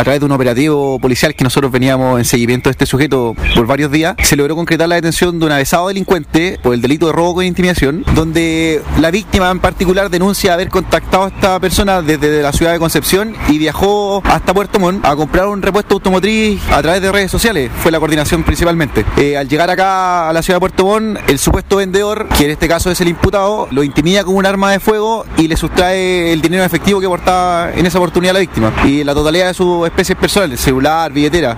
a través de un operativo policial que nosotros veníamos en seguimiento de este sujeto por varios días, se logró concretar la detención de un avesado delincuente por el delito de robo con intimidación, donde la víctima en particular denuncia haber contactado a esta persona desde la ciudad de Concepción y viajó hasta Puerto Montt a comprar un repuesto automotriz a través de redes sociales, fue la coordinación principalmente. Eh, al llegar acá a la ciudad de Puerto Montt, el supuesto vendedor, que en este caso es el imputado, lo intimida con un arma de fuego y le sustrae el dinero efectivo que portaba en esa oportunidad la víctima y la totalidad de sus especies personales, celular, billetera.